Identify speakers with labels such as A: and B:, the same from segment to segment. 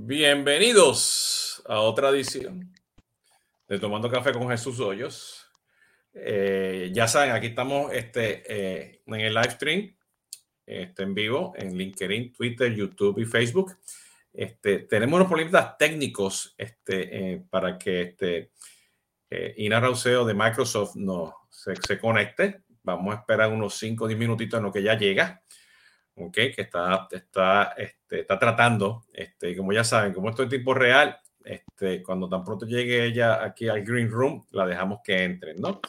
A: Bienvenidos a otra edición de Tomando Café con Jesús Hoyos. Eh, ya saben, aquí estamos este, eh, en el live stream, este, en vivo, en LinkedIn, Twitter, YouTube y Facebook. Este, tenemos unos problemas técnicos este, eh, para que este, Ina Rauseo de Microsoft no, se, conecte. Vamos a esperar unos 5 o 10 minutitos en lo que ya llega. Okay, que está, está, este, está tratando, este, como ya saben, como esto es tipo real, este, cuando tan pronto llegue ella aquí al Green Room, la dejamos que entre, ¿no?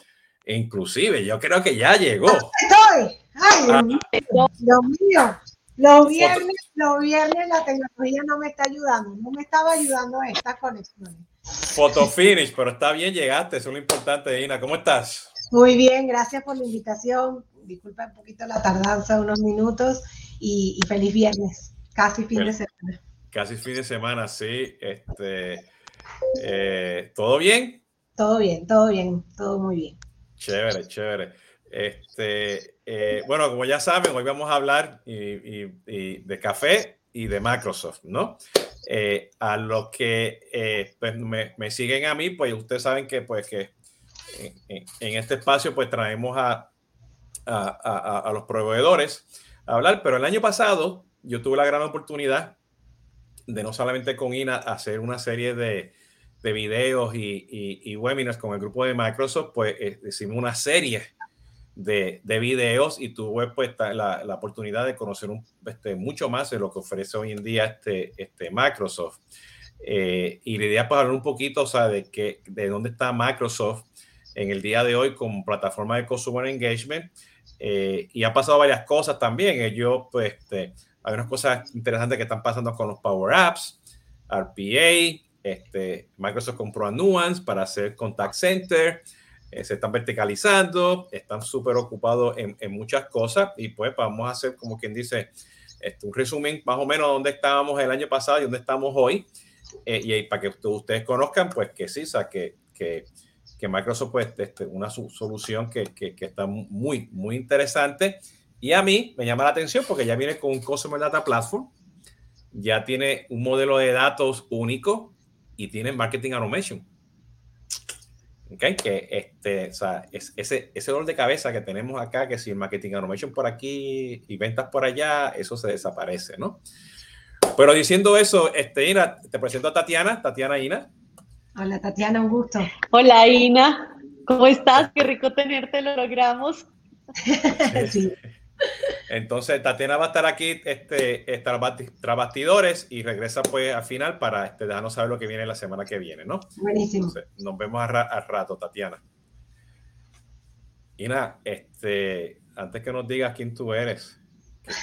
A: E inclusive, yo creo que ya llegó.
B: ¡Estoy! ¡Ay, Dios ah. mío! Los viernes, los viernes la tecnología no me está ayudando, no me estaba ayudando esta conexión.
A: Photo finish, pero está bien, llegaste, eso es lo importante, Ina. ¿Cómo estás?
B: Muy bien, gracias por la invitación. Disculpa un poquito la tardanza, unos minutos y, feliz viernes, casi fin de semana.
A: Casi fin de semana, sí. Este, eh, ¿Todo bien?
B: Todo bien, todo bien, todo muy bien.
A: Chévere, chévere. Este, eh, bueno, como ya saben, hoy vamos a hablar de café y de Microsoft, ¿no? Eh, a los que pues me, siguen a mí, pues ustedes saben que, pues, que en, este espacio, pues traemos a, a, a los proveedores hablar, pero el año pasado yo tuve la gran oportunidad de no solamente con INA hacer una serie de, de videos y, y, webinars con el grupo de Microsoft, pues eh, hicimos una serie de, de, videos y tuve pues la, la oportunidad de conocer un, este, mucho más de lo que ofrece hoy en día este, este Microsoft. Eh, y la idea para hablar un poquito, o sea, de, que, de dónde está Microsoft en el día de hoy como plataforma de Consumer Engagement eh, y ha pasado varias cosas también. Ellos, pues, este, hay unas cosas interesantes que están pasando con los Power Apps, RPA, este, Microsoft compró a Nuance para hacer contact center, eh, se están verticalizando, están súper ocupados en, en, muchas cosas y pues vamos a hacer como quien dice este, un resumen más o menos de dónde estábamos el año pasado y dónde estamos hoy. Eh, y para que ustedes conozcan, pues que sí, o sea, que, que que Microsoft pues este, una solución que, que, que, está muy, muy interesante. Y a mí me llama la atención porque ya viene con un Customer Data Platform, ya tiene un modelo de datos único y tiene Marketing Automation. Okay, que este, o sea, es, ese, ese dolor de cabeza que tenemos acá, que si el Marketing Automation por aquí y ventas por allá, eso se desaparece, ¿no? Pero diciendo eso, este, Ina, te presento a Tatiana, Tatiana Ina.
B: Hola Tatiana, un gusto.
C: Hola Ina, ¿cómo estás? Qué rico tenerte, lo logramos.
A: Entonces Tatiana va a estar aquí este, tras bastidores y regresa pues al final para este, dejarnos saber lo que viene la semana que viene, ¿no?
B: Buenísimo.
A: nos vemos al rato, Tatiana. Ina, este, antes que nos digas quién tú eres, ¿qué,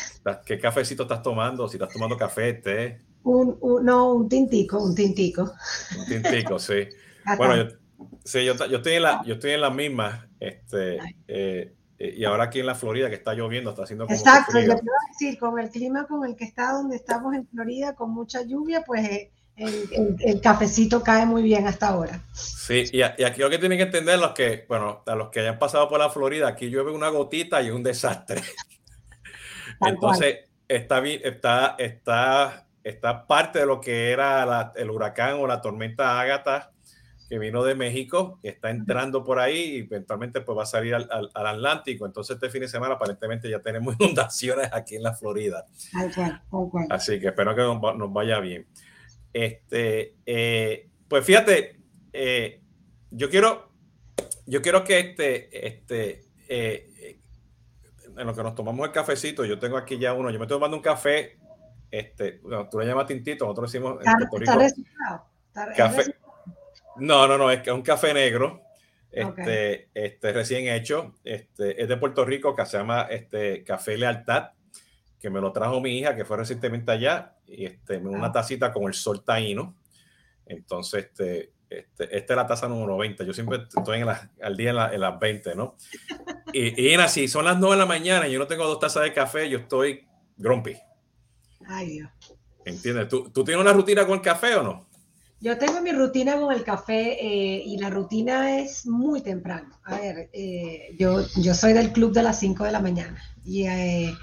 A: qué cafecito estás tomando? Si estás tomando café, té.
B: Un, no, un tintico, un tintico.
A: Un tintico, sí. bueno, yo, sí, yo, yo, estoy en la, yo estoy en la misma, este, eh, y ahora aquí en la Florida que está lloviendo, está haciendo como
B: Exacto, yo quiero decir, con el clima con el que está donde estamos en Florida, con mucha lluvia, pues eh, el, el, cafecito cae muy bien hasta ahora.
A: Sí, y, y, aquí lo que tienen que entender los que, bueno, a los que hayan pasado por la Florida, aquí llueve una gotita y un desastre. Entonces, está está, está está parte de lo que era el huracán o la tormenta Ágata que vino de México, está entrando por ahí y eventualmente pues va a salir al, Atlántico. Entonces este fin de semana aparentemente ya tenemos inundaciones aquí en la Florida. Así que espero que nos, vaya bien. Este, eh, pues fíjate, eh, yo quiero, yo quiero que este, este, eh, en lo que nos tomamos el cafecito, yo tengo aquí ya uno, yo me estoy tomando un café este, tú lo llamas tintito, nosotros decimos en Puerto Rico. café. No, no, no, es que es un café negro, este, este recién hecho, este, es de Puerto Rico, que se llama este Café Lealtad, que me lo trajo mi hija, que fue recientemente allá, y este, una tacita con el sol taíno. Entonces, este, este, esta es la taza número 20. Yo siempre estoy en al día en, las 20, ¿no? Y, y si son las 9 de la mañana y yo no tengo dos tazas de café, yo estoy grumpy.
B: Ay, Dios.
A: ¿Entiendes? ¿Tú, ¿Tú, tienes una rutina con el café o no?
B: Yo tengo mi rutina con el café eh, y la rutina es muy temprano. A ver, eh, yo, yo soy del club de las 5 de la mañana y, eh,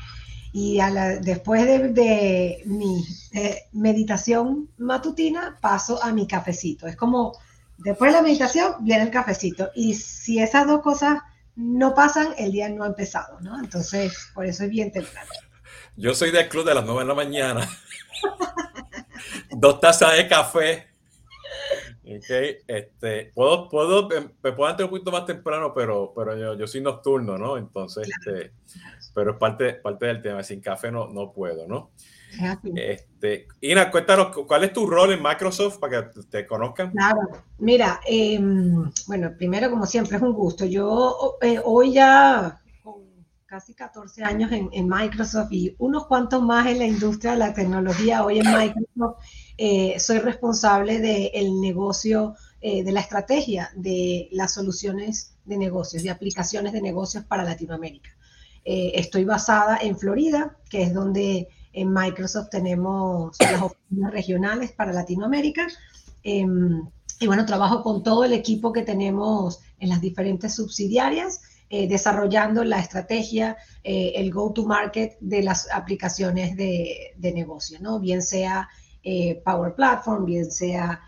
B: y después de, mi eh, meditación matutina paso a mi cafecito. Es como, después de la meditación viene el cafecito. Y si esas dos cosas no pasan, el día no ha empezado, ¿no? Entonces, por eso es bien temprano.
A: Yo soy del club de las 9 de la mañana. Dos tazas de café. Okay, este, puedo, puedo, me puedo entrar un poquito más temprano, pero, pero yo, yo soy nocturno, ¿no? Entonces, este, pero es parte, parte del tema. Sin café no, no puedo, ¿no? Este, Ina, cuéntanos, ¿cuál es tu rol en Microsoft para que te conozcan?
B: Claro, mira, em, bueno, primero, como siempre, es un gusto. Yo eh, hoy ya casi 14 años en, en, Microsoft y unos cuantos más en la industria de la tecnología, hoy en Microsoft eh, soy responsable del negocio, eh, de la estrategia de las soluciones de negocios, de aplicaciones de negocios para Latinoamérica. Eh, estoy basada en Florida, que es donde en Microsoft tenemos las oficinas regionales para Latinoamérica. Em, y bueno, trabajo con todo el equipo que tenemos en las diferentes subsidiarias, eh, desarrollando la estrategia, eh, el go-to-market de las aplicaciones de, de, negocio, ¿no? Bien sea Power Platform, bien sea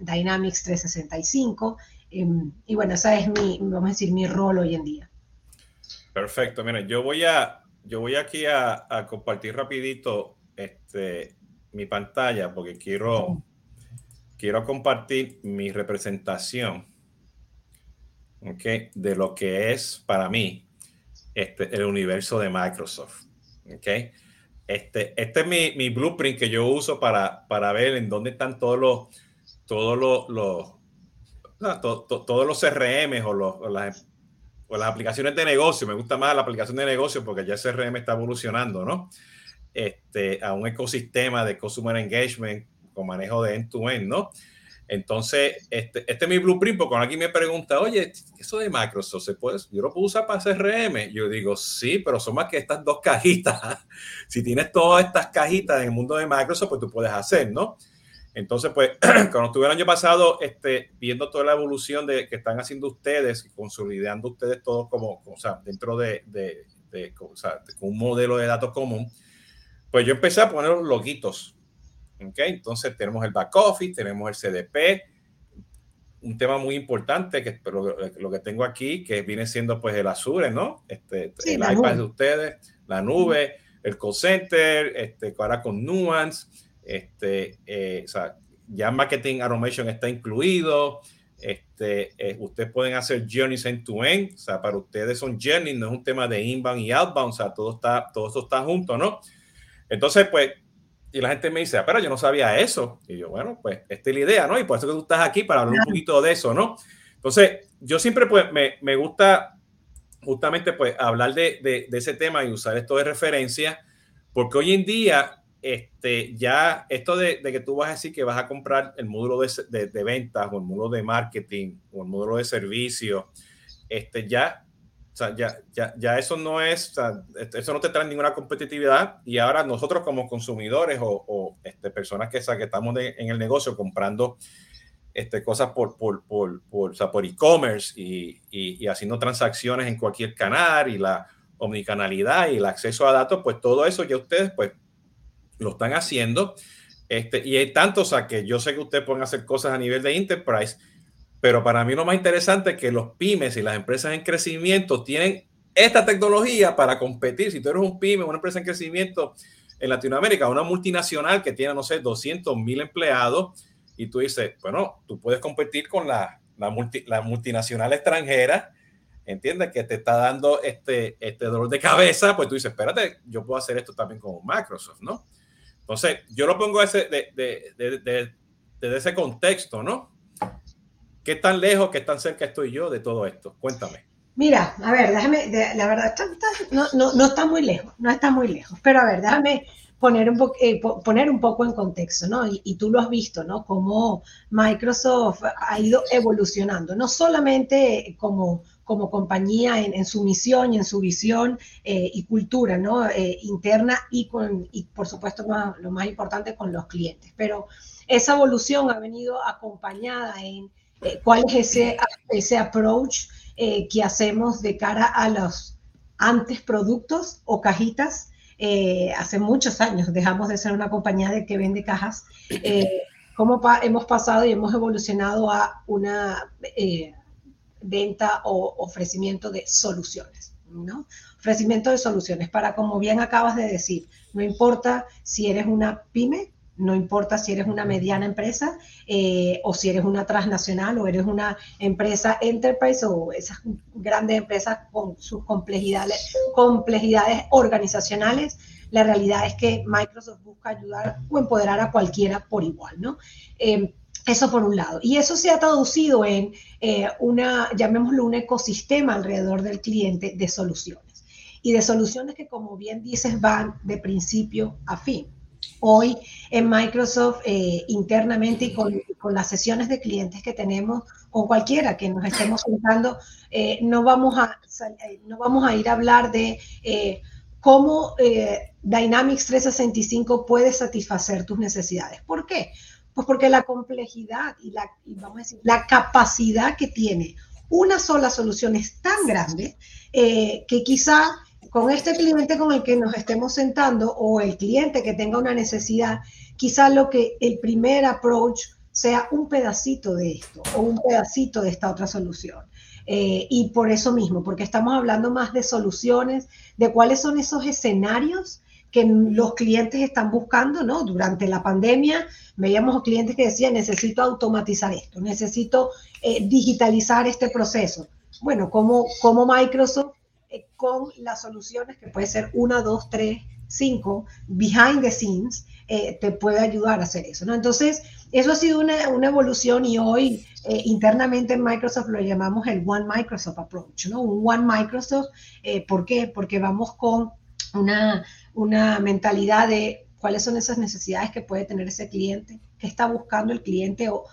B: Dynamics 365. Em, y bueno, esa es mi, vamos a decir, mi rol hoy en día.
A: Perfecto. Mira, yo voy a, yo voy aquí a, compartir rapidito este, mi pantalla porque quiero, quiero compartir mi representación okay, de lo que es para mí este, el universo de Microsoft. Okay. Este, este es mi, mi, blueprint que yo uso para, para ver en dónde están todos los, todos los, los todos los CRM o, los, las pues las aplicaciones de negocio, me gusta más la aplicación de negocio porque ya CRM está evolucionando, ¿no? Este, a un ecosistema de Customer Engagement con manejo de end-to-end, ¿no? Entonces, este, este es mi blueprint, porque cuando alguien me pregunta, oye, eso de Microsoft, ¿se puede, yo lo puedo usar para CRM? Yo digo, sí, pero son más que estas dos cajitas. si tienes todas estas cajitas en el mundo de Microsoft, pues tú puedes hacer, ¿no? Entonces, pues, cuando estuve el año pasado este, viendo toda la evolución de, que están haciendo ustedes, consolidando ustedes todo como, o sea, dentro de, de, de o sea, un modelo de datos común, pues yo empecé a poner los loguitos. ¿Ok? Entonces, tenemos el back office, tenemos el CDP, un tema muy importante que lo, lo, que tengo aquí, que viene siendo pues el Azure, ¿no? Este, el iPad de ustedes, la nube, el call center, este, ahora con Nuance este, eh, o sea, ya Marketing Automation está incluido. Este, eh, ustedes pueden hacer journeys end to end, o sea, para ustedes son journeys, no es un tema de inbound y outbound, o sea, todo está, todo eso está junto, ¿no? Entonces, pues, y la gente me dice, ah, pero yo no sabía eso. Y yo, bueno, pues, esta es la idea, ¿no? Y por eso que tú estás aquí para hablar un poquito de eso, ¿no? Entonces, yo siempre, pues, me, me gusta justamente, pues, hablar de, de, de ese tema y usar esto de referencia, porque hoy en día este, ya esto de, que tú vas a decir que vas a comprar el módulo de, de, ventas o el módulo de marketing o el módulo de servicio, este, ya, o sea, ya, ya, ya, eso no es, o sea, eso no te trae ninguna competitividad y ahora nosotros como consumidores o, o este, personas que, que estamos en el negocio comprando este, cosas por, por, por, por, o sea, por e-commerce y, y, y haciendo transacciones en cualquier canal y la omnicanalidad y el acceso a datos, pues todo eso ya ustedes pues lo están haciendo. Este, y hay tantos, a que yo sé que ustedes pueden hacer cosas a nivel de enterprise, pero para mí lo más interesante es que los pymes y las empresas en crecimiento tienen esta tecnología para competir. Si tú eres un pyme, una empresa en crecimiento en Latinoamérica, una multinacional que tiene, no sé, 200 mil empleados, y tú dices, bueno, tú puedes competir con la, la, multinacional extranjera, ¿entiendes? Que te está dando este, este dolor de cabeza, pues tú dices, espérate, yo puedo hacer esto también con Microsoft, ¿no? Entonces, yo lo pongo ese, de, desde ese contexto, ¿no? ¿Qué tan lejos, qué tan cerca estoy yo de todo esto? Cuéntame.
B: Mira, a ver, déjame, la verdad, no, no, no, está muy lejos, no está muy lejos, pero a ver, déjame poner un, eh, poner un poco en contexto, ¿no? Y, y, tú lo has visto, ¿no? Cómo Microsoft ha ido evolucionando, no solamente como como compañía en, su misión y en su visión eh, y cultura ¿no? Eh, interna y, con, y por supuesto lo más importante con los clientes. Pero esa evolución ha venido acompañada en eh, cuál es ese, ese approach que hacemos de cara a los antes productos o cajitas eh, hace muchos años dejamos de ser una compañía de que vende cajas, eh, cómo hemos pasado y hemos evolucionado a una eh, venta o ofrecimiento de soluciones, ¿no? Ofrecimiento de soluciones para, como bien acabas de decir, no importa si eres una pyme, no importa si eres una mediana empresa eh, o si eres una transnacional o eres una empresa enterprise o esas grandes empresas con sus complejidades, complejidades organizacionales, la realidad es que Microsoft busca ayudar o empoderar a cualquiera por igual, ¿no? Eh, eso por un lado. Y eso se ha traducido en eh, una, llamémoslo, un ecosistema alrededor del cliente de soluciones. Y de soluciones que, como bien dices, van de principio a fin. Hoy en Microsoft, eh, internamente y con, las sesiones de clientes que tenemos, con cualquiera que nos estemos juntando, eh, no, vamos a, no vamos a ir a hablar de cómo Dynamics 365 puede satisfacer tus necesidades. ¿Por qué? Pues porque la complejidad y la, vamos a decir, la capacidad que tiene una sola solución es tan grande eh, que quizá con este cliente con el que nos estemos sentando o el cliente que tenga una necesidad, quizá lo que el primer approach sea un pedacito de esto o un pedacito de esta otra solución. Eh, y por eso mismo, porque estamos hablando más de soluciones, de cuáles son esos escenarios que los clientes están buscando, ¿no? Durante la pandemia veíamos clientes que decían, necesito automatizar esto, necesito eh, digitalizar este proceso. Bueno, como, como Microsoft, con las soluciones que puede ser una, dos, tres, cinco, behind the scenes, eh, te puede ayudar a hacer eso, ¿no? Entonces, eso ha sido una, una evolución y hoy internamente en Microsoft lo llamamos el One Microsoft Approach, ¿no? Un One Microsoft, ¿por qué? Porque vamos con una una mentalidad de cuáles son esas necesidades que puede tener ese cliente, qué está buscando el cliente o,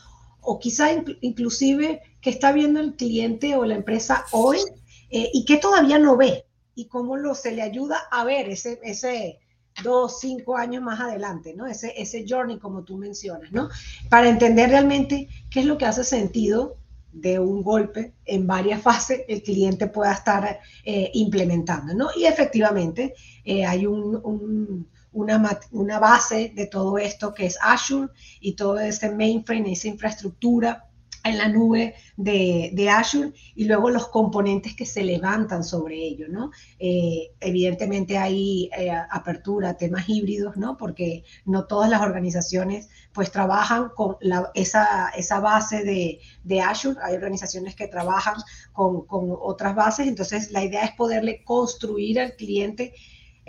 B: o quizá inclusive qué está viendo el cliente o la empresa hoy eh, y qué todavía no ve y cómo lo, se le ayuda a ver ese, ese dos, cinco años más adelante, ¿no? Ese, ese journey como tú mencionas, ¿no? Para entender realmente qué es lo que hace sentido de un golpe en varias fases el cliente pueda estar eh, implementando, ¿no? Y efectivamente eh, hay un, una, una, base de todo esto que es Azure y todo ese mainframe, esa infraestructura en la nube de, Azure y luego los componentes que se levantan sobre ello, ¿no? Eh, evidentemente hay eh, apertura temas híbridos, ¿no? Porque no todas las organizaciones pues trabajan con esa, esa, base de, de, Azure, hay organizaciones que trabajan con, con otras bases, entonces la idea es poderle construir al cliente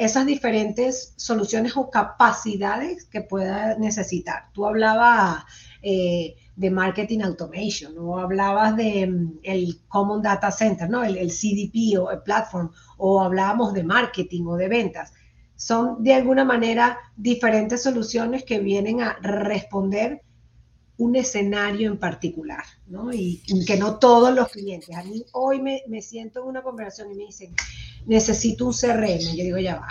B: esas diferentes soluciones o capacidades que pueda necesitar. Tú hablabas eh, de marketing automation, o hablabas de mm, el Common Data Center, ¿no? El, el, CDP o el platform, o hablábamos de marketing o de ventas. Son de alguna manera diferentes soluciones que vienen a responder un escenario en particular, ¿no? Y, que no todos los clientes. A mí hoy me, me, siento en una conversación y me dicen, necesito un CRM. Yo digo, ya va,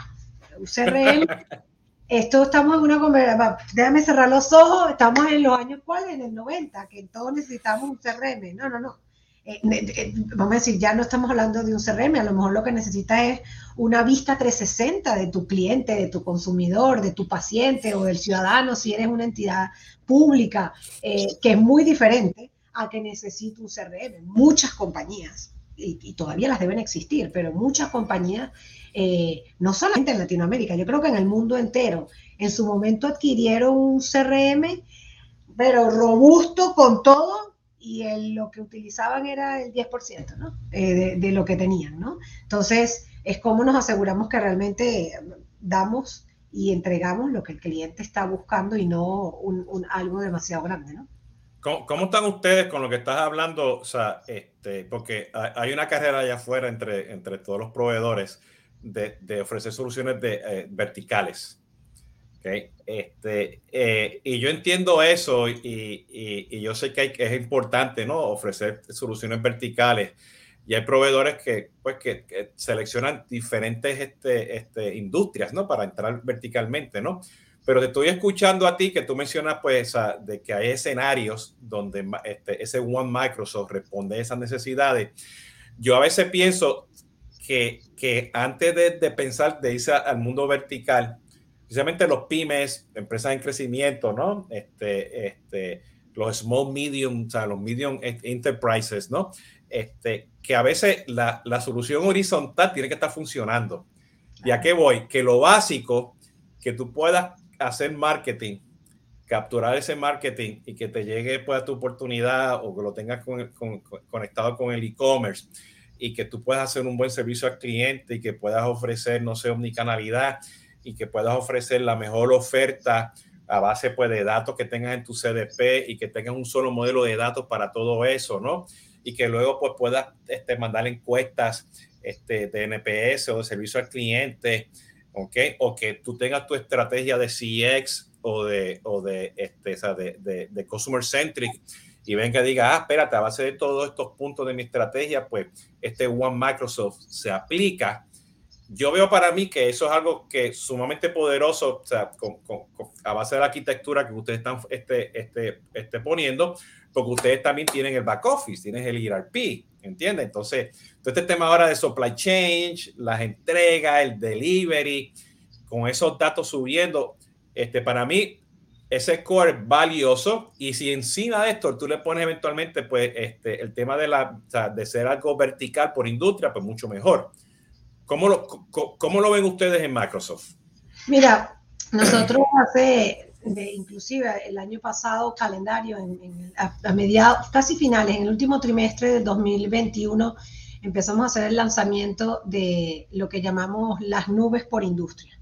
B: un CRM esto estamos en una conversación, déjame cerrar los ojos, estamos en los años cuáles, en el 90, que todos necesitamos un CRM. No, no, no. Eh, eh, vamos a decir, ya no estamos hablando de un CRM, a lo mejor lo que necesitas es una vista 360 de tu cliente, de tu consumidor, de tu paciente o del ciudadano, si eres una entidad pública, eh, que es muy diferente a que necesite un CRM. Muchas compañías, y, y todavía las deben existir, pero muchas compañías eh, no solamente en Latinoamérica, yo creo que en el mundo entero. En su momento adquirieron un CRM, pero robusto con todo, y lo que utilizaban era el 10% ¿no? Eh, de, lo que tenían. ¿no? Entonces, es como nos aseguramos que realmente damos y entregamos lo que el cliente está buscando y no un, algo demasiado grande. ¿no?
A: ¿Cómo, están ustedes con lo que estás hablando? O sea, este, porque hay una carrera allá afuera entre, entre todos los proveedores de, ofrecer soluciones de, eh, verticales. Este, eh, y yo entiendo eso y, yo sé que, hay, es importante ¿no? ofrecer soluciones verticales. Y hay proveedores que, pues, que, seleccionan diferentes este, este, industrias ¿no? para entrar verticalmente. ¿no? Pero te estoy escuchando a ti que tú mencionas pues, de que hay escenarios donde este, ese One Microsoft responde a esas necesidades. Yo a veces pienso, que, que antes de, de, pensar de irse al mundo vertical, precisamente los pymes, empresas en crecimiento, ¿no? Este, este, los small, medium, o sea, los medium enterprises, ¿no? Este, que a veces la, la solución horizontal tiene que estar funcionando. ¿Y a qué voy? Que lo básico, que tú puedas hacer marketing, capturar ese marketing y que te llegue pues, a tu oportunidad o que lo tengas con, con, conectado con el e-commerce y que tú puedas hacer un buen servicio al cliente y que puedas ofrecer, no sé, omnicanalidad y que puedas ofrecer la mejor oferta a base pues, de datos que tengas en tu CDP y que tengas un solo modelo de datos para todo eso, ¿no? Y que luego pues, puedas este, mandar encuestas este, de NPS o de servicio al cliente, ¿ok? O que tú tengas tu estrategia de CX o de, o de, este, o sea, de, de, de Customer Centric y venga y diga, ah, espérate, a base de todos estos puntos de mi estrategia, pues este One Microsoft se aplica. Yo veo para mí que eso es algo que sumamente poderoso, o sea, con, con, a base de la arquitectura que ustedes están este, este, este poniendo, porque ustedes también tienen el back office, tienes el ERP, ¿entiendes? Entonces, todo este tema ahora de supply chain, las entregas, el delivery, con esos datos subiendo, este, para mí ese core valioso. Y si encima de esto tú le pones eventualmente pues este el tema de la o sea, de ser algo vertical por industria pues mucho mejor. Cómo lo cómo lo ven ustedes en Microsoft
B: mira nosotros hace de, inclusive el año pasado calendario en, en, a, a, mediados casi finales en el último trimestre de 2021 empezamos a hacer el lanzamiento de lo que llamamos las nubes por industria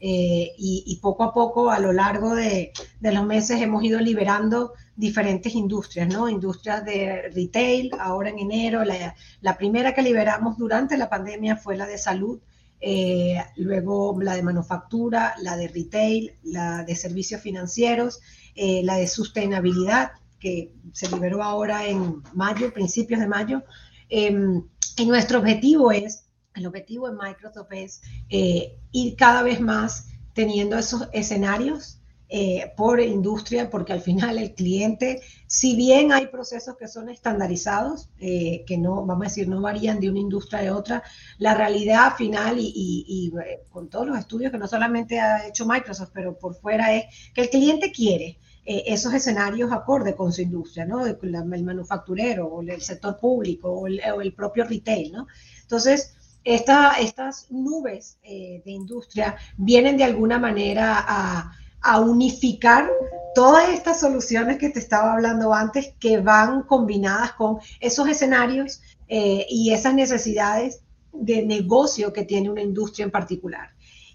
B: eh, y, y, poco a poco a lo largo de, de, los meses hemos ido liberando diferentes industrias, ¿no? Industrias de retail, ahora en enero, la, la primera que liberamos durante la pandemia fue la de salud, eh, luego la de manufactura, la de retail, la de servicios financieros, eh, la de sostenibilidad, que se liberó ahora en mayo, principios de mayo. Eh, y nuestro objetivo es el objetivo de Microsoft es eh, ir cada vez más teniendo esos escenarios eh, por industria, porque al final el cliente, si bien hay procesos que son estandarizados, eh, que no, vamos a decir, no varían de una industria a otra, la realidad final y, con todos los estudios que no solamente ha hecho Microsoft, pero por fuera es que el cliente quiere eh, esos escenarios acorde con su industria, ¿no? El, manufacturero o el sector público o el, propio retail, ¿no? Entonces, esta, estas nubes eh, de industria vienen de alguna manera a, a, unificar todas estas soluciones que te estaba hablando antes que van combinadas con esos escenarios eh, y esas necesidades de negocio que tiene una industria en particular.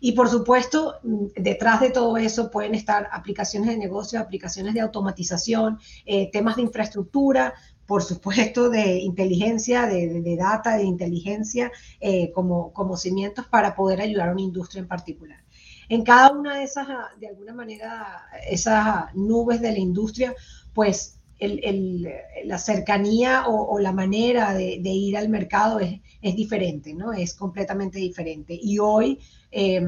B: Y por supuesto, detrás de todo eso pueden estar aplicaciones de negocio, aplicaciones de automatización, eh, temas de infraestructura, por supuesto, de inteligencia, de, de data, de inteligencia eh, como, como cimientos para poder ayudar a una industria en particular. En cada una de esas, de alguna manera, esas nubes de la industria, pues el, el, la cercanía o, o, la manera de, de ir al mercado es, es, diferente, ¿no? Es completamente diferente. Y hoy eh,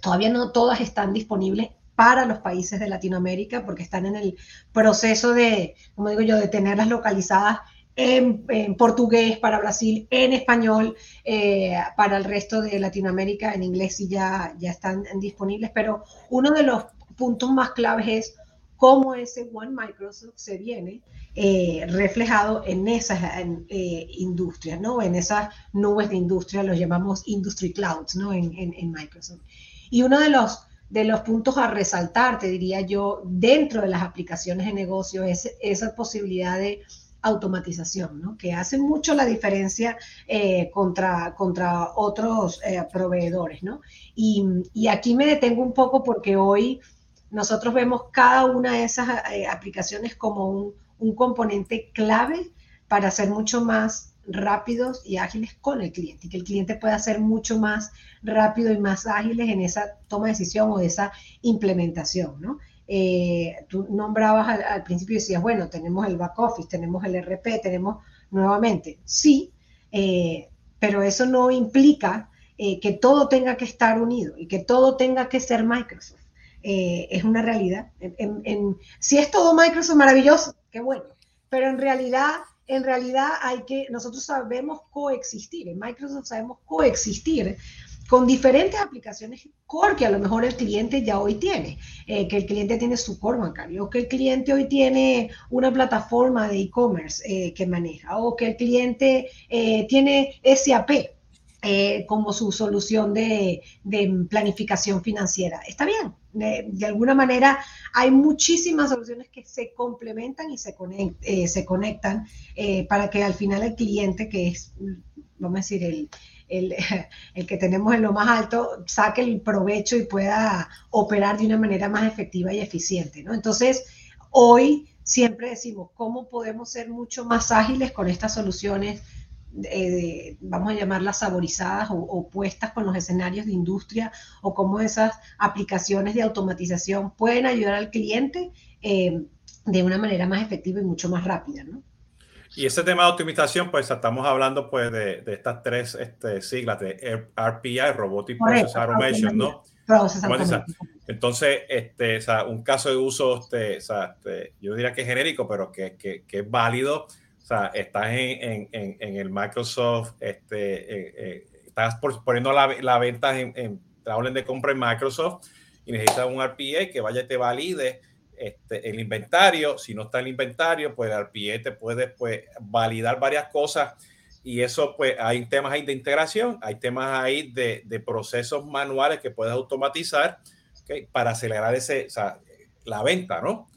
B: todavía no todas están disponibles para los países de Latinoamérica porque están en el proceso de, como digo yo, de tenerlas localizadas en, portugués para Brasil, en español eh, para el resto de Latinoamérica, en inglés y ya, ya están disponibles, pero uno de los puntos más claves es cómo ese One Microsoft se viene eh, reflejado en esas en, eh, industrias, ¿no? En esas nubes de industria, los llamamos Industry Clouds, ¿no? En, en, Microsoft. Y uno de los de los puntos a resaltar, te diría yo, dentro de las aplicaciones de negocio es esa posibilidad de automatización, ¿no? que hace mucho la diferencia eh, contra, contra otros proveedores. ¿no? Y, y, aquí me detengo un poco porque hoy nosotros vemos cada una de esas aplicaciones como un, un componente clave para hacer mucho más rápidos y ágiles con el cliente y que el cliente pueda ser mucho más rápido y más ágiles en esa toma de decisión o esa implementación, ¿no? Eh, tú nombrabas al, principio y decías, bueno, tenemos el back office, tenemos el RP, tenemos nuevamente, sí, eh, pero eso no implica eh, que todo tenga que estar unido y que todo tenga que ser Microsoft. Eh, es una realidad. En, en, si es todo Microsoft, maravilloso, qué bueno, pero en realidad en realidad hay que, nosotros sabemos coexistir, en Microsoft sabemos coexistir con diferentes aplicaciones core que a lo mejor el cliente ya hoy tiene, eh, que el cliente tiene su core bancario, que el cliente hoy tiene una plataforma de e-commerce eh, que maneja, o que el cliente eh, tiene SAP como su solución de, planificación financiera. Está bien, de, alguna manera hay muchísimas soluciones que se complementan y se, se conectan para que al final el cliente, que es, vamos a decir, el el, que tenemos en lo más alto saque el provecho y pueda operar de una manera más efectiva y eficiente. ¿no? Entonces, hoy siempre decimos, ¿cómo podemos ser mucho más ágiles con estas soluciones? Vamos a llamarlas saborizadas o, puestas con los escenarios de industria o cómo esas aplicaciones de automatización pueden ayudar al cliente eh, de una manera más efectiva y mucho más rápida. ¿no?
A: Y ese tema de optimización, pues estamos hablando pues de, de estas tres este, siglas de RPI, Robotic Process Automation, ¿no? Entonces, este, o sea, un caso de uso, este, o sea, este, yo diría que es genérico, pero que, que, que es válido. O sea, estás en, en, en el Microsoft, este, eh, eh, estás poniendo la, la venta en, en la orden de compra en Microsoft y necesitas un RPA que vaya y te valide este, el inventario. Si no está el inventario, pues el RPA te puede pues, validar varias cosas y eso pues hay temas ahí de integración, hay temas ahí de, de procesos manuales que puedes automatizar para acelerar ese, la venta, ¿no?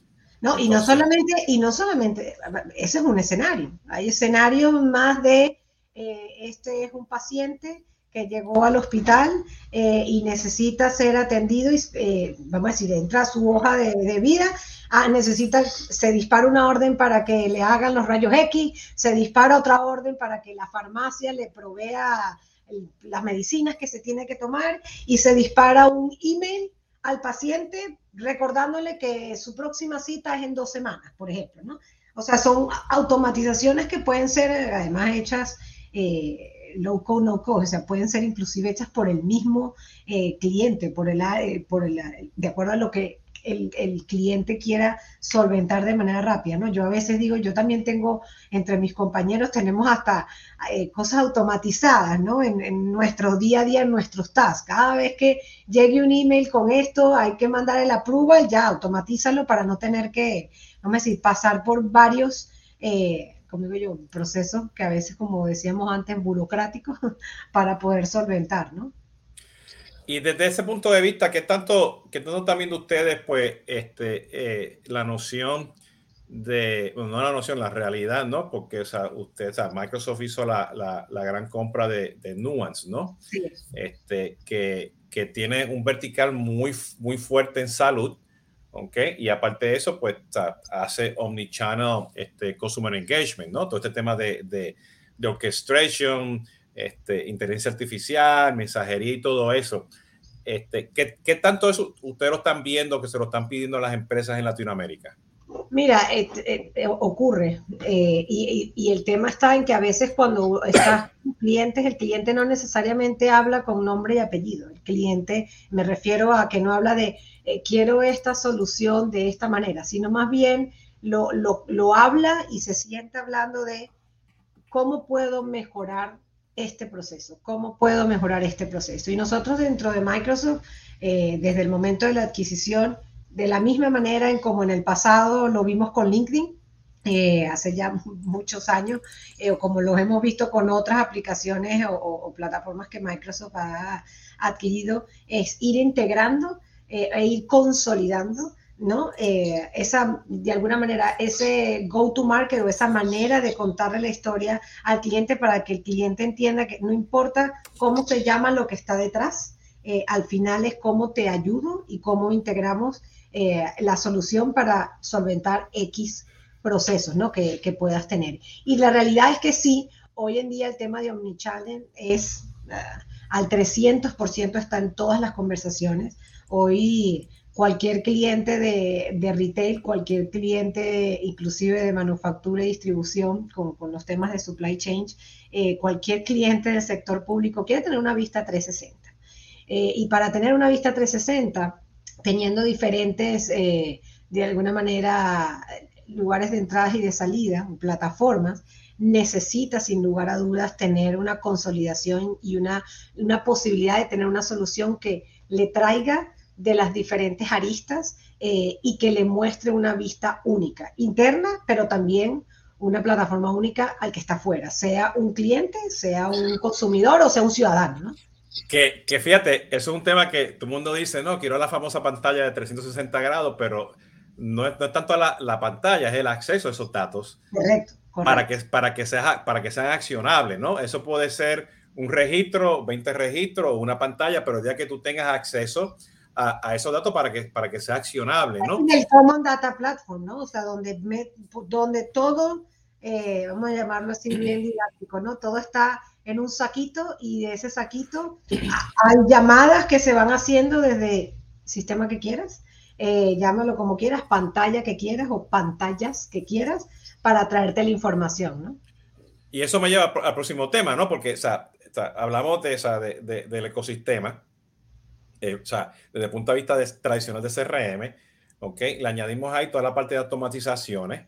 B: No, y no solamente, y no solamente, ese es un escenario, hay escenarios más de, eh, este es un paciente que llegó al hospital eh, y necesita ser atendido, y, eh, vamos a decir, entra a su hoja de, vida, ah, necesita, se dispara una orden para que le hagan los rayos X, se dispara otra orden para que la farmacia le provea las medicinas que se tiene que tomar y se dispara un email al paciente recordándole que su próxima cita es en dos semanas, por ejemplo, ¿no? O sea, son automatizaciones que pueden ser además hechas eh, low code, no code, o sea, pueden ser inclusive hechas por el mismo eh, cliente, por el, eh, por el, de acuerdo a lo que el, cliente quiera solventar de manera rápida, ¿no? Yo a veces digo, yo también tengo, entre mis compañeros tenemos hasta eh, cosas automatizadas, ¿no? En, nuestro día a día, en nuestros tasks. Cada vez que llegue un email con esto, hay que mandar el approval, ya, automatízalo para no tener que, vamos a decir, pasar por varios... Eh, como digo yo, procesos que a veces, como decíamos antes, burocráticos para poder solventar, ¿no?
A: Y desde ese punto de vista, ¿qué tanto, qué tanto están viendo ustedes, pues, este, eh, la noción de, bueno, no la noción, la realidad, ¿no? Porque, o sea, usted, o sea, Microsoft hizo la, la, la gran compra de, de, Nuance, ¿no? Sí. Este, que, que tiene un vertical muy, muy fuerte en salud, ¿ok? Y aparte de eso, pues hace omnichannel este, consumer engagement, ¿no? Todo este tema de, de, de orchestration, este, inteligencia artificial, mensajería y todo eso. Este, ¿qué, ¿Qué tanto eso ustedes lo están viendo que se lo están pidiendo las empresas en Latinoamérica?
B: Mira, eh, eh, ocurre eh, y, y, el tema está en que a veces cuando estás con clientes, el cliente no necesariamente habla con nombre y apellido. El cliente, me refiero a que no habla de quiero esta solución de esta manera, sino más bien lo, lo, lo habla y se siente hablando de cómo puedo mejorar este proceso, cómo puedo mejorar este proceso. Y nosotros dentro de Microsoft, desde el momento de la adquisición, de la misma manera en como en el pasado lo vimos con LinkedIn, eh, hace ya muchos años, eh, o como lo hemos visto con otras aplicaciones o, plataformas que Microsoft ha adquirido, es ir integrando eh, e ir consolidando, ¿no? esa, de alguna manera, ese go-to-market o esa manera de contarle la historia al cliente para que el cliente entienda que no importa cómo se llama lo que está detrás, al final es cómo te ayudo y cómo integramos eh, la solución para solventar X procesos ¿no? que, que, puedas tener. Y la realidad es que sí, hoy en día el tema de Omnichannel es uh, al 300% está en todas las conversaciones. Hoy cualquier cliente de, de, retail, cualquier cliente inclusive de manufactura y distribución con, con los temas de supply chain, eh, cualquier cliente del sector público quiere tener una vista 360. Eh, y para tener una vista 360, teniendo diferentes, eh, de alguna manera, lugares de entrada y de salida, plataformas, necesita sin lugar a dudas tener una consolidación y una, una posibilidad de tener una solución que le traiga de las diferentes aristas eh, y que le muestre una vista única, interna, pero también una plataforma única al que está afuera, sea un cliente, sea un consumidor o sea un ciudadano. ¿no?
A: Que, que, fíjate, eso es un tema que todo el mundo dice, no, quiero la famosa pantalla de 360 grados, pero no es, no es tanto la, la, pantalla, es el acceso a esos datos.
B: Correcto. correcto.
A: Para, que, para, que sea, para que sean accionables, ¿no? Eso puede ser un registro, 20 registros, una pantalla, pero ya que tú tengas acceso a, a, esos datos para que, para que sea accionable, ¿no?
B: El Common Data Platform, ¿no? O sea, donde, me, donde todo, eh, vamos a llamarlo así bien didáctico, ¿no? Todo está en un saquito y de ese saquito hay llamadas que se van haciendo desde sistema que quieras, eh, llámalo como quieras, pantalla que quieras o pantallas que quieras para traerte la información, ¿no?
A: Y eso me lleva al próximo tema, ¿no? Porque, o sea, o hablamos de, de, de, del ecosistema, eh, o sea, desde el punto de vista de, tradicional de CRM, ¿ok? Le añadimos ahí toda la parte de automatizaciones,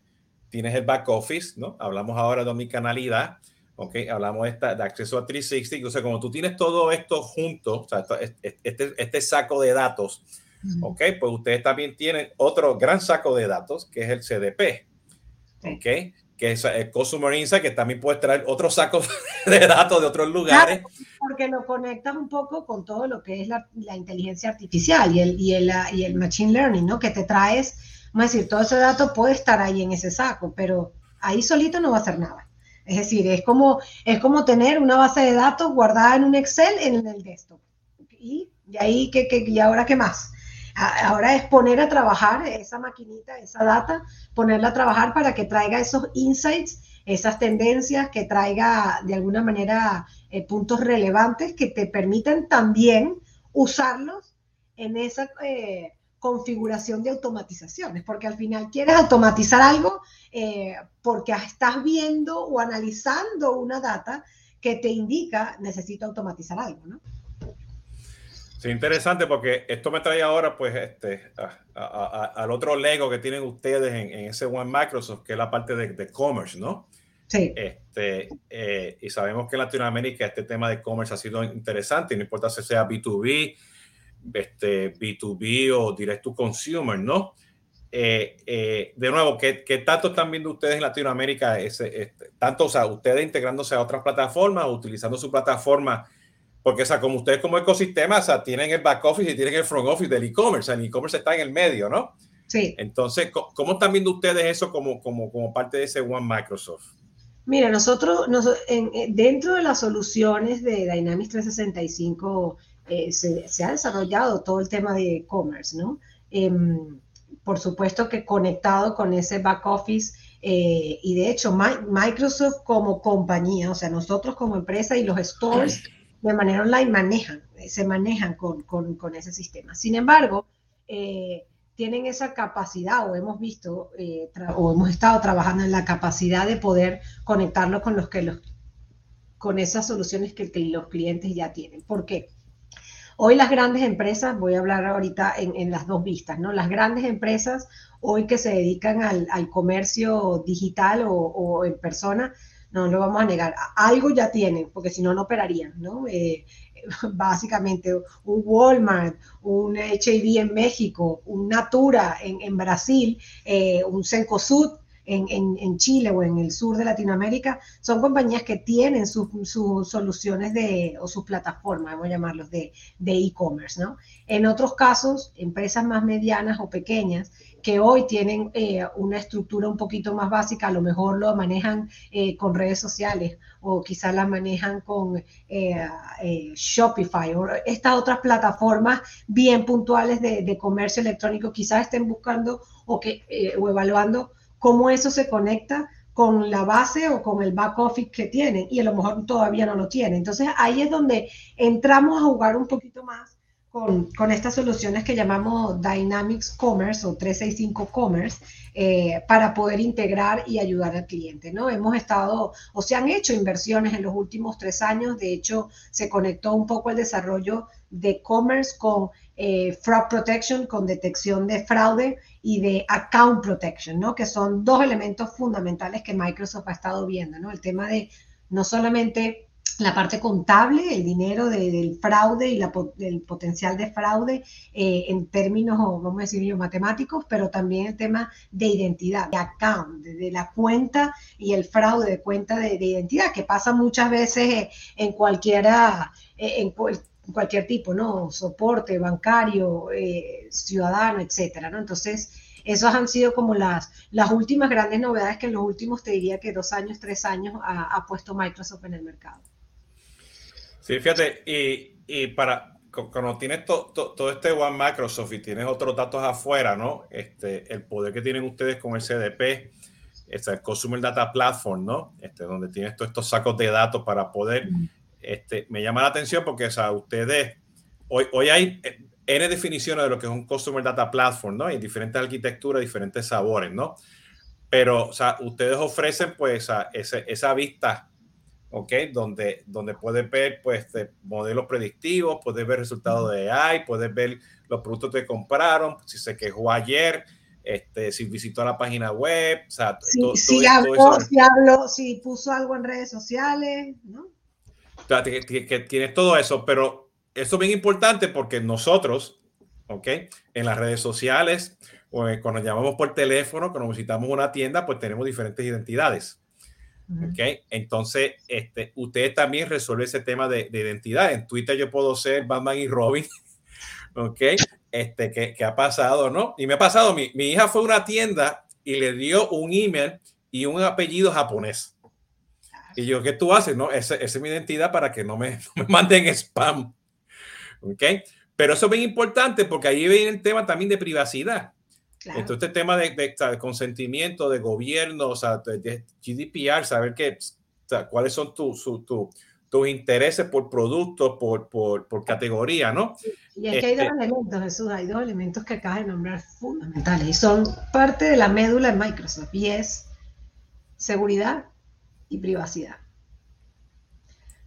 A: tienes el back office, ¿no? Hablamos ahora de omnicanalidad, ¿ok? Hablamos de, esta, de acceso a 360, o sea, como tú tienes todo esto junto, o sea, este, este saco de datos, ¿ok? Pues ustedes también tienen otro gran saco de datos, que es el CDP, ¿ok? Que es el Customer Insight, que también puede traer otros sacos de datos de otros lugares.
B: Claro, porque lo conectas un poco con todo lo que es la, la inteligencia artificial y el, y, el, y el Machine Learning, ¿no? Que te traes, vamos a decir, todo ese dato puede estar ahí en ese saco, pero ahí solito no va a hacer nada. Es decir, es como, es como tener una base de datos guardada en un Excel en el desktop. Y, y ahí, ¿qué, qué, ¿y ahora qué más? Ahora es poner a trabajar esa maquinita, esa data, ponerla a trabajar para que traiga esos insights, esas tendencias, que traiga de alguna manera eh, puntos relevantes que te permitan también usarlos en esa eh, configuración de automatizaciones, porque al final quieres automatizar algo eh, porque estás viendo o analizando una data que te indica necesito automatizar algo, ¿no?
A: Sí, interesante porque esto me trae ahora pues este, a, a, a, al otro Lego que tienen ustedes en, en, ese One Microsoft, que es la parte de, de commerce, ¿no?
B: Sí.
A: Este, eh, y sabemos que en Latinoamérica este tema de commerce ha sido interesante, no importa si sea B2B, este, B2B o direct to consumer, ¿no? Eh, eh, de nuevo, ¿qué, ¿qué, tanto están viendo ustedes en Latinoamérica? Ese, este, tanto, o sea, ustedes integrándose a otras plataformas, utilizando su plataforma porque, o sea, como ustedes como ecosistema, o sea, tienen el back office y tienen el front office del e-commerce. El e-commerce está en el medio, ¿no?
B: Sí.
A: Entonces, ¿cómo están viendo ustedes eso como, como, como parte de ese One Microsoft?
B: Mira, nosotros, nos, en, dentro de las soluciones de Dynamics 365 eh, se, se, ha desarrollado todo el tema de e-commerce, ¿no? Eh, por supuesto que conectado con ese back office eh, y de hecho Microsoft como compañía, o sea, nosotros como empresa y los stores de manera online manejan, se manejan con, con, con ese sistema. Sin embargo, eh, tienen esa capacidad o hemos visto eh, o hemos estado trabajando en la capacidad de poder conectarlo con los con esas soluciones que, los clientes ya tienen. ¿Por qué? Hoy las grandes empresas, voy a hablar ahorita en, en, las dos vistas, ¿no? Las grandes empresas hoy que se dedican al, al comercio digital o, en persona, no lo vamos a negar, algo ya tienen, porque si no, no operarían, ¿no? Eh, básicamente un Walmart, un HIV en México, un Natura en, en Brasil, eh, un Cencosud en, en, en, Chile o en el sur de Latinoamérica, son compañías que tienen sus, soluciones de, o sus plataformas, vamos a llamarlos, de e-commerce, ¿no? En otros casos, empresas más medianas o pequeñas que hoy tienen eh, una estructura un poquito más básica, a lo mejor lo manejan eh, con redes sociales o quizás la manejan con eh, eh, Shopify o estas otras plataformas bien puntuales de, comercio electrónico, quizás estén buscando o, que, eh, o evaluando cómo eso se conecta con la base o con el back office que tienen y a lo mejor todavía no lo tienen. Entonces ahí es donde entramos a jugar un poquito más con, estas soluciones que llamamos Dynamics Commerce o 365 Commerce eh, para poder integrar y ayudar al cliente. ¿no? Hemos estado o se han hecho inversiones en los últimos tres años. De hecho, se conectó un poco el desarrollo de commerce con eh, fraud protection con detección de fraude y de account protection, ¿no? Que son dos elementos fundamentales que Microsoft ha estado viendo, ¿no? El tema de no solamente la parte contable, el dinero del fraude y la, el potencial de fraude eh, en términos, vamos a decir, matemáticos, pero también el tema de identidad, de account, de, la cuenta y el fraude de cuenta de, identidad, que pasa muchas veces en cualquiera, en, cualquier tipo, ¿no? Soporte bancario, eh, ciudadano, etcétera, ¿no? Entonces, esas han sido como las, las últimas grandes novedades que en los últimos, te diría que dos años, tres años ha puesto Microsoft en el mercado.
A: Sí, fíjate, y, para cuando tienes todo este One Microsoft y tienes otros datos afuera, ¿no? Este, el poder que tienen ustedes con el CDP, este, el Consumer Data Platform, ¿no? Este, donde tienes todos estos sacos de datos para poder, este, me llama la atención porque, o sea, ustedes, hoy, hoy hay eh, N definiciones de lo que es un Consumer Data Platform, ¿no? Y diferentes arquitecturas, diferentes sabores, ¿no? Pero, o sea, ustedes ofrecen, pues, esa, esa vista ¿ok? Donde, donde puedes ver pues, modelos predictivos, puedes ver resultados de AI, puedes ver los productos que compraron, si se quejó ayer, este, si visitó la página web, o sea,
B: si, habló, si, puso algo en redes sociales, ¿no?
A: que, tienes todo eso, pero eso es bien importante porque nosotros, ¿ok? En las redes sociales, o cuando llamamos por teléfono, cuando visitamos una tienda, pues tenemos diferentes identidades. ¿Ok? Entonces, este, usted también resuelve ese tema de, identidad. En Twitter yo puedo ser Batman y Robin, ¿ok? Este, que, ha pasado, ¿no? Y me ha pasado, mi, hija fue a una tienda y le dio un email y un apellido japonés. Y yo, ¿qué tú haces? No, esa, es mi identidad para que no me, no me manden spam. ¿Ok? Pero eso es bien importante porque ahí viene el tema también de privacidad. Entonces, este tema de, consentimiento de gobierno, o sea, de, GDPR, saber qué, cuáles son tus intereses por producto, por, por, categoría, ¿no?
B: Y es que hay dos este elementos, Jesús, hay dos elementos que acabas de nombrar fundamentales y son parte de la médula de Microsoft y es seguridad y privacidad.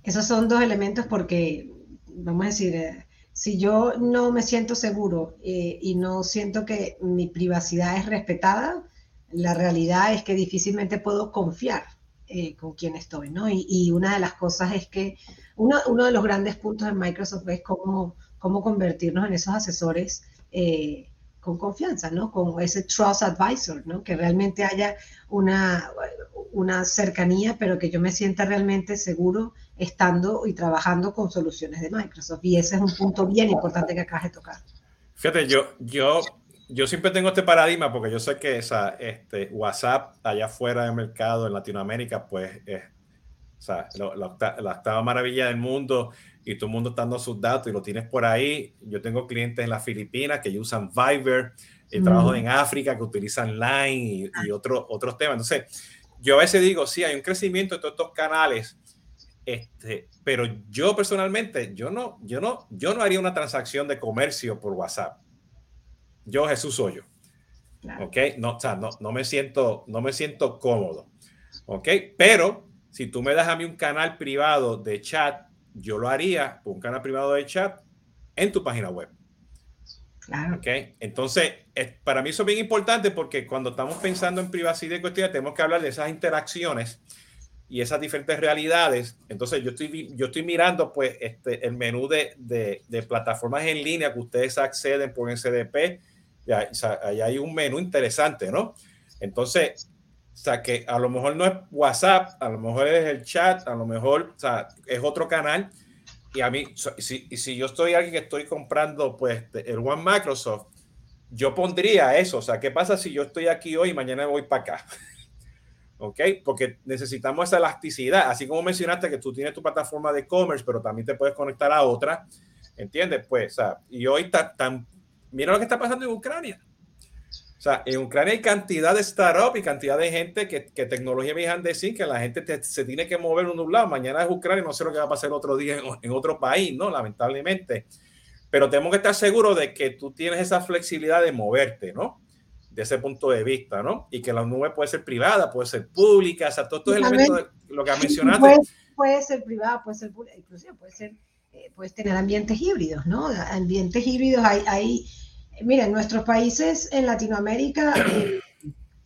B: Esos son dos elementos porque, vamos a decir, eh, si yo no me siento seguro eh, y no siento que mi privacidad es respetada, la realidad es que difícilmente puedo confiar eh, con quien estoy, ¿no? Y, una de las cosas es que uno, de los grandes puntos de Microsoft es cómo, cómo convertirnos en esos asesores eh, con confianza, ¿no? Con ese trust advisor, ¿no? Que realmente haya una, una cercanía, pero que yo me sienta realmente seguro estando y trabajando con soluciones de Microsoft. Y ese es un punto bien importante que acabas de tocar.
A: Fíjate, yo, yo, yo siempre tengo este paradigma porque yo sé que esa, este, WhatsApp allá afuera del mercado en Latinoamérica, pues es o sea, la, octava maravilla del mundo y todo el mundo está dando sus datos y lo tienes por ahí. Yo tengo clientes en las Filipinas que usan Viber, y trabajo en África que utilizan Line y, y otros otros temas. Entonces, yo a veces digo, sí, hay un crecimiento de todos estos canales, este, pero yo personalmente, yo no, yo no, yo no haría una transacción de comercio por WhatsApp. Yo, Jesús, soy yo. ¿Ok? No, o sea, no, no, me siento, no me siento cómodo. ¿Ok? Pero si tú me das a mí un canal privado de chat, yo lo haría por un canal privado de chat en tu página web. Claro. ¿Ok? Entonces, para mí eso es bien importante porque cuando estamos pensando en privacidad y cuestiones, tenemos que hablar de esas interacciones y esas diferentes realidades. Entonces, yo estoy, yo estoy mirando pues este, el menú de, de, de plataformas en línea que ustedes acceden por SDP. Y ahí hay un menú interesante, ¿no? Entonces, o sea, que a lo mejor no es WhatsApp, a lo mejor es el chat, a lo mejor o sea, es otro canal y a mí, si, si yo estoy alguien que estoy comprando pues el One Microsoft, yo pondría eso. O sea, ¿qué pasa si yo estoy aquí hoy y mañana voy para acá? ¿Ok? Porque necesitamos esa elasticidad. Así como mencionaste que tú tienes tu plataforma de e-commerce, pero también te puedes conectar a otra. ¿Entiendes? Pues, o sea, y hoy está tan... Mira lo que está pasando en Ucrania. O sea, en Ucrania hay cantidad de startups y cantidad de gente que, que tecnología me dejan decir que la gente se tiene que mover de un lado. Mañana es Ucrania, no sé lo que va a pasar otro día en, otro país, ¿no? Lamentablemente. Pero tenemos que estar seguros de que tú tienes esa flexibilidad de moverte, ¿no? De ese punto de vista, ¿no? Y que la nube puede ser privada, puede ser pública, o sea, todos estos elementos de lo que ha mencionado.
B: Puede, puede, ser privada, puede ser pública, inclusive puede ser eh, puedes tener ambientes híbridos, ¿no? Ambientes híbridos hay, hay mira, en nuestros países en Latinoamérica eh,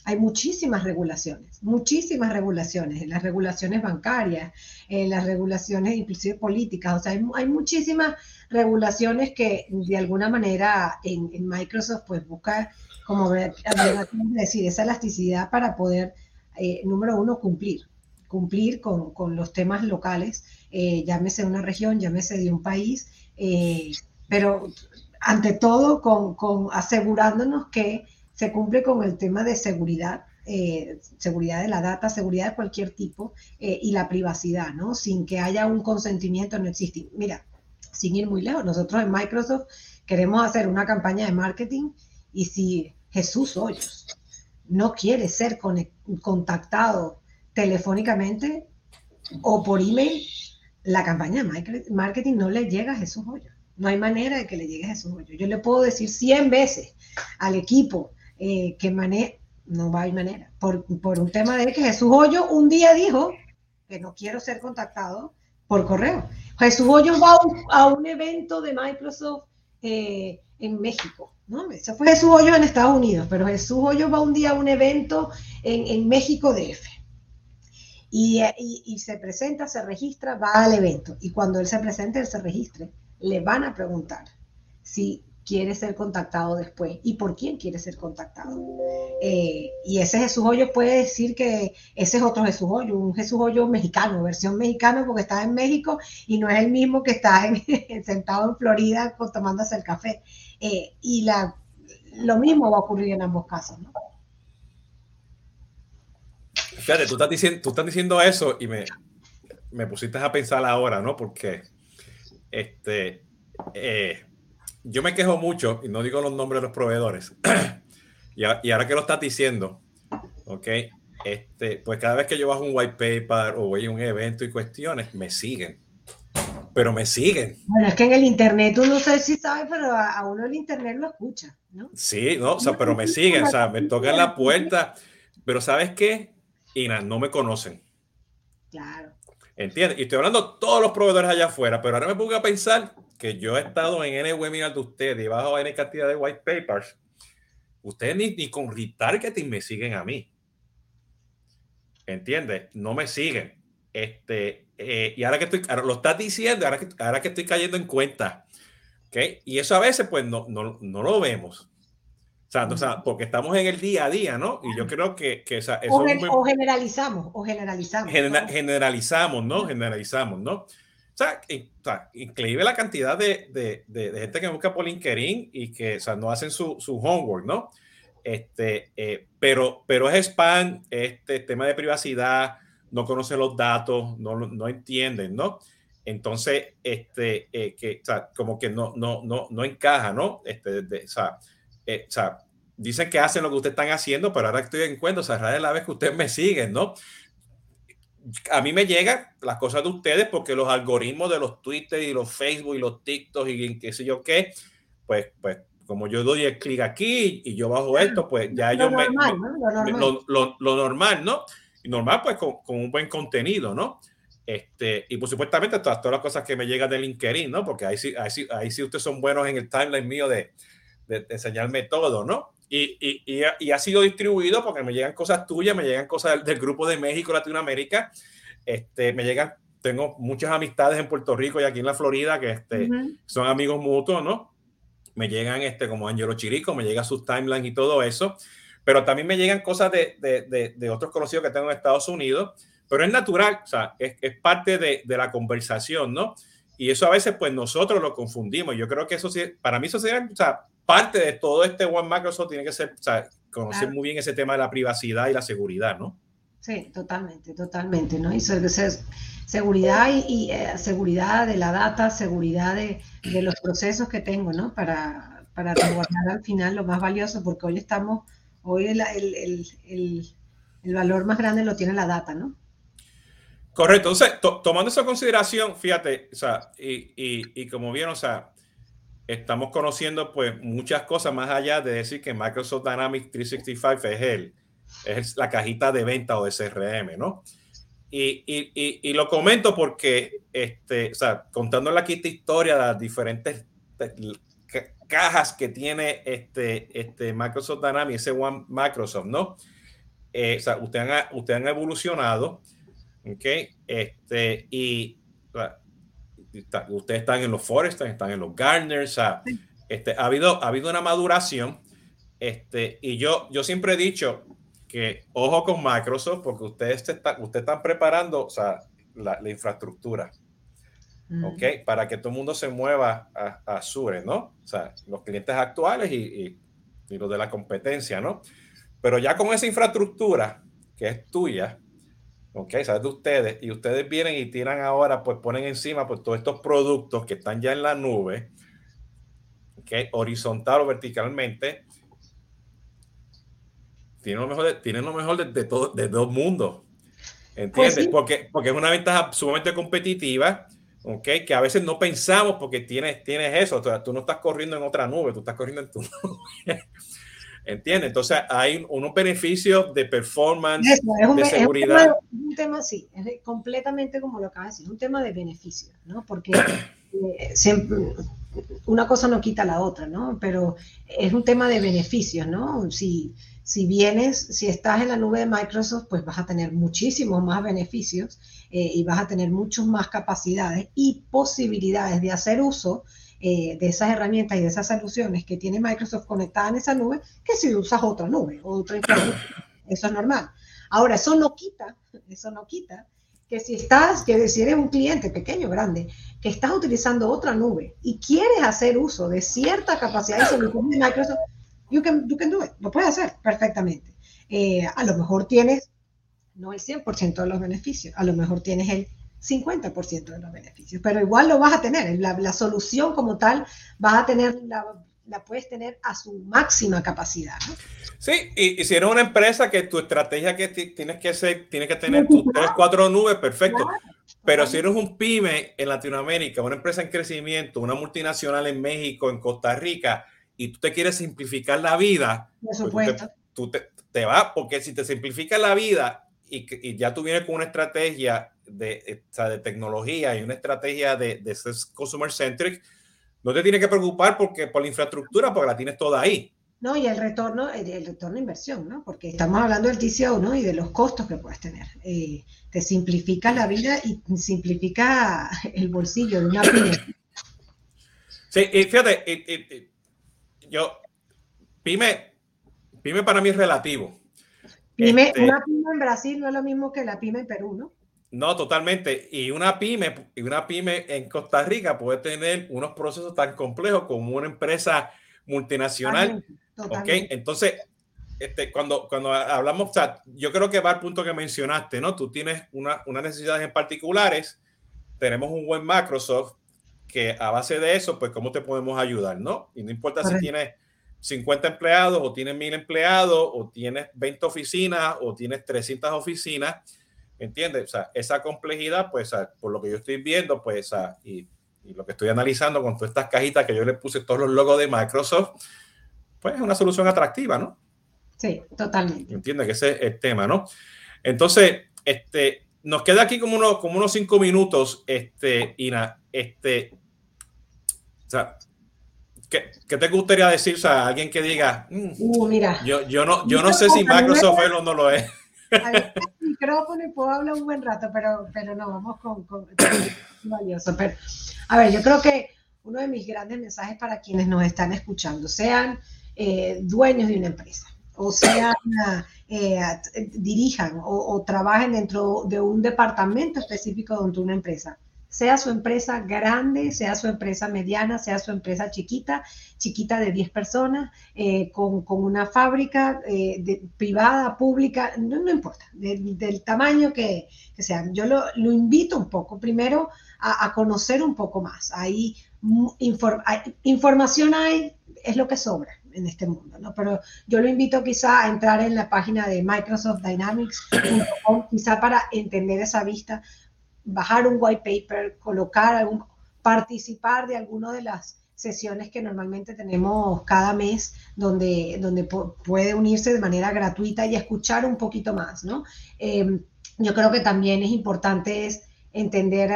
B: hay muchísimas regulaciones, muchísimas regulaciones, las regulaciones bancarias, las regulaciones inclusive políticas, o sea, hay, muchísimas regulaciones que de alguna manera en, Microsoft pues busca, como decir, esa elasticidad para poder, número uno, cumplir, cumplir con, con los temas locales, eh, llámese una región, llámese de un país, eh, pero ante todo con, con, asegurándonos que se cumple con el tema de seguridad, eh, seguridad de la data, seguridad de cualquier tipo y la privacidad, ¿no? Sin que haya un consentimiento, no existe. Mira, sin ir muy lejos, nosotros en Microsoft queremos hacer una campaña de marketing y si Jesús Hoyos no quiere ser contactado telefónicamente o por email, la campaña de marketing no le llega a Jesús Hoyo. No hay manera de que le llegue a Jesús Hoyo. Yo le puedo decir 100 veces al equipo eh, que maneja, no haber manera, por, un tema de que Jesús Hoyo un día dijo que no quiero ser contactado por correo. Jesús Hoyo va a un, evento de Microsoft eh, en México. ¿no? Eso fue Jesús Hoyo en Estados Unidos, pero Jesús Hoyo va un día a un evento en, en México DF. Eh, y, se presenta, se registra, va al evento. Y cuando él se presente, él se registre, le van a preguntar si quiere ser contactado después y por quién quiere ser contactado. Eh, y ese Jesús Hoyo puede decir que ese es otro Jesús Hoyo, un Jesús Hoyo mexicano, versión mexicana porque está en México y no es el mismo que está en, sentado en Florida tomándose el café. Eh, y lo mismo va a ocurrir en ambos casos. ¿no?
A: Fíjate, tú estás diciendo, tú estás diciendo eso y me, me pusiste a pensar ahora, ¿no? Porque este, eh, yo me quejo mucho, y no digo los nombres de los proveedores, y, ahora que lo estás diciendo, ¿ok? Este, pues cada vez que yo bajo un white paper o voy a un evento y cuestiones, me siguen. Pero me siguen.
B: Bueno, es que en el internet, tú no sé si sabes, pero a, uno el internet lo escucha, ¿no?
A: Sí, no, o sea, pero me siguen, o sea, me tocan la puerta. Pero ¿sabes qué? y no me conocen.
B: Claro.
A: ¿Entiendes? Y estoy hablando de todos los proveedores allá afuera, pero ahora me pongo a pensar que yo he estado en N webinar de ustedes y bajo N cantidad de white papers. Ustedes ni, ni con retargeting me siguen a mí. ¿Entiendes? No me siguen. Este, eh, y ahora que estoy, lo estás diciendo, ahora que, ahora que estoy cayendo en cuenta. ¿okay? Y eso a veces, pues, no, no, no lo vemos. O sea, porque estamos en el día a día, ¿no? Y yo creo que, que eso
B: o, generalizamos, o generalizamos.
A: Generalizamos, ¿no? Generalizamos, ¿no? O sea, increíble la cantidad de, de, de, gente que busca por LinkedIn y que o sea, no hacen su, su homework, ¿no? Este, eh, pero, pero es spam, este tema de privacidad, no conocen los datos, no, no entienden, ¿no? Entonces, este, eh, que, o sea, como que no, no, no, no encaja, ¿no? Este, de, o sea, eh, o sea, dicen que hacen lo que ustedes están haciendo, pero ahora estoy en cuenta, o sea, rara la vez que ustedes me siguen, ¿no? A mí me llegan las cosas de ustedes porque los algoritmos de los Twitter y los Facebook y los TikTok y qué sé yo qué, pues, pues como yo doy el clic aquí y yo bajo esto, pues ya yo me, lo, normal, ¿no? Y normal, pues con, un buen contenido, ¿no? Este, y por supuestamente todas, todas las cosas que me llegan de LinkedIn, ¿no? Porque ahí sí, ahí sí, ahí sí ustedes son buenos en el timeline mío de, de, enseñarme todo, ¿no? Y, y, y, ha sido distribuido porque me llegan cosas tuyas, me llegan cosas del, grupo de México, Latinoamérica, este, me llegan, tengo muchas amistades en Puerto Rico y aquí en la Florida que este, son amigos mutuos, ¿no? Me llegan este, como Angelo Chirico, me llegan sus timelines y todo eso, pero también me llegan cosas de, de, de, otros conocidos que tengo en Estados Unidos, pero es natural, o sea, es, es parte de, la conversación, ¿no? Y eso a veces, pues nosotros lo confundimos. Yo creo que eso sí, para mí eso sería, o sea, parte de todo este One Microsoft tiene que ser, o sea, conocer muy bien ese tema de la privacidad y la seguridad, ¿no?
B: Sí, totalmente, totalmente, ¿no? Y seguridad y, eh, seguridad de la data, seguridad de, de, los procesos que tengo, ¿no? Para, para resguardar al final lo más valioso, porque hoy estamos, hoy el, el, el, el valor más grande lo tiene la data, ¿no?
A: Correcto. Entonces, tomando esa consideración, fíjate, o sea, y, y, y como vieron, o sea, estamos conociendo pues muchas cosas más allá de decir que Microsoft Dynamics 365 es, el, es la cajita de venta o de CRM, ¿no? y, y, y, lo comento porque, este, o sea, contando aquí esta historia de las diferentes cajas que tiene este, este Microsoft Dynamics, ese One Microsoft, ¿no? Eh, o sea, ustedes han, usted han evolucionado, ¿ok? Este, y ustedes están en los Forest, están en los Gartner, o sea, este, ha, habido, ha habido una maduración, este, y yo, yo siempre he dicho que ojo con Microsoft porque ustedes, está, ustedes están preparando o sea, la, la infraestructura, mm. ¿ok? Para que todo el mundo se mueva a, a Azure, ¿no? O sea, los clientes actuales y, y, y los de la competencia, ¿no? Pero ya con esa infraestructura que es tuya, ok, sabes de ustedes, y ustedes vienen y tiran ahora, pues ponen encima pues todos estos productos que están ya en la nube, ok, horizontal o verticalmente, tienen lo mejor de, tienen lo mejor de, de todo, de dos mundos. ¿Entiendes? Pues porque, porque es una ventaja sumamente competitiva, ¿ok? Que a veces no pensamos porque tienes, tienes eso, o sea, tú no estás corriendo en otra nube, tú estás corriendo en tu nube. ¿Entiendes? Entonces hay unos beneficios de performance, de seguridad.
B: Es un, tema, sí, es completamente como lo acabas de decir, un tema de beneficios, ¿no? Porque eh, siempre, una cosa no quita la otra, ¿no? Pero es un tema de beneficios, ¿no? Si, si vienes, si estás en la nube de Microsoft, pues vas a tener muchísimos más beneficios eh, y vas a tener muchas más capacidades y posibilidades de hacer uso eh, de esas herramientas y de esas soluciones que tiene Microsoft conectada en esa nube que si usas otra nube o otra Eso es normal. Ahora, eso no quita, eso no quita que si estás, que si eres un cliente pequeño o grande, que estás utilizando otra nube y quieres hacer uso de cierta capacidad de solución de Microsoft, you can, you can do it, lo puedes hacer perfectamente. Eh, a lo mejor tienes no el 100% de los beneficios, a lo mejor tienes el 50% de los beneficios, pero igual lo vas a tener, la, la solución como tal vas a tener, la, la, puedes tener a su máxima capacidad. ¿no?
A: Sí, y, y, si eres una empresa que tu estrategia que tienes que ser, tienes que tener tus tres, cuatro nubes, perfecto. Claro. Pero si eres un pyme en Latinoamérica, una empresa en crecimiento, una multinacional en México, en Costa Rica, y tú te quieres simplificar la vida,
B: Por supuesto.
A: Tú te, tú te, te vas, porque si te simplificas la vida y, y ya tú vienes con una estrategia de, sea, de tecnología y una estrategia de, de ser consumer centric, no te tienes que preocupar porque, por la infraestructura, porque la tienes toda ahí.
B: No, y el retorno, el, el retorno de inversión, ¿no? Porque estamos hablando del TCO, ¿no? Y de los costos que puedes tener. Eh, te simplifica la vida y simplifica el bolsillo de una pyme.
A: Sí, y fíjate, y, y, yo, pyme, pyme para mí es relativo.
B: Pyme, este, una pyme en Brasil no es lo mismo que la pyme en Perú, ¿no?
A: No, totalmente. Y una pyme, y una pyme en Costa Rica puede tener unos procesos tan complejos como una empresa multinacional. Totalmente. Ok, entonces, este, cuando, cuando hablamos, o sea, yo creo que va al punto que mencionaste, ¿no? Tú tienes una, unas necesidades en particulares, tenemos un buen Microsoft que a base de eso, pues, ¿cómo te podemos ayudar, no? Y no importa Correcto. si tienes 50 empleados o tienes 1000 empleados o tienes 20 oficinas o tienes 300 oficinas ¿Entiendes? O sea, esa complejidad, pues, por lo que yo estoy viendo, pues, y, y, lo que estoy analizando con todas estas cajitas que yo le puse todos los logos de Microsoft, pues es una solución atractiva, ¿no?
B: Sí, totalmente.
A: Entiende que ese es el tema, ¿no? Entonces, este, nos queda aquí como unos, como unos cinco minutos, este, Ina, este, o sea, ¿Qué, ¿Qué, te gustaría decir? O sea, alguien que diga,
B: mm, uh, mira,
A: yo, yo no, yo no sé si Microsoft es o no lo es
B: micrófono y puedo hablar un buen rato, pero, pero no, vamos con, valioso. Pero, a ver, yo creo que uno de mis grandes mensajes para quienes nos están escuchando, sean eh, dueños de una empresa, o sean, eh, dirijan o, o, trabajen dentro de un departamento específico dentro de una empresa sea su empresa grande, sea su empresa mediana, sea su empresa chiquita, chiquita de 10 personas, eh, con, con, una fábrica eh, de, privada, pública, no, no importa, de, del tamaño que, que sea. Yo lo, lo, invito un poco, primero, a, a conocer un poco más. Ahí inform, hay, información hay, es lo que sobra en este mundo, ¿no? Pero yo lo invito quizá a entrar en la página de Microsoft Dynamics, quizá para entender esa vista, bajar un white paper, colocar algún, participar de alguna de las sesiones que normalmente tenemos cada mes, donde, donde puede unirse de manera gratuita y escuchar un poquito más, ¿no? Eh, yo creo que también es importante es entender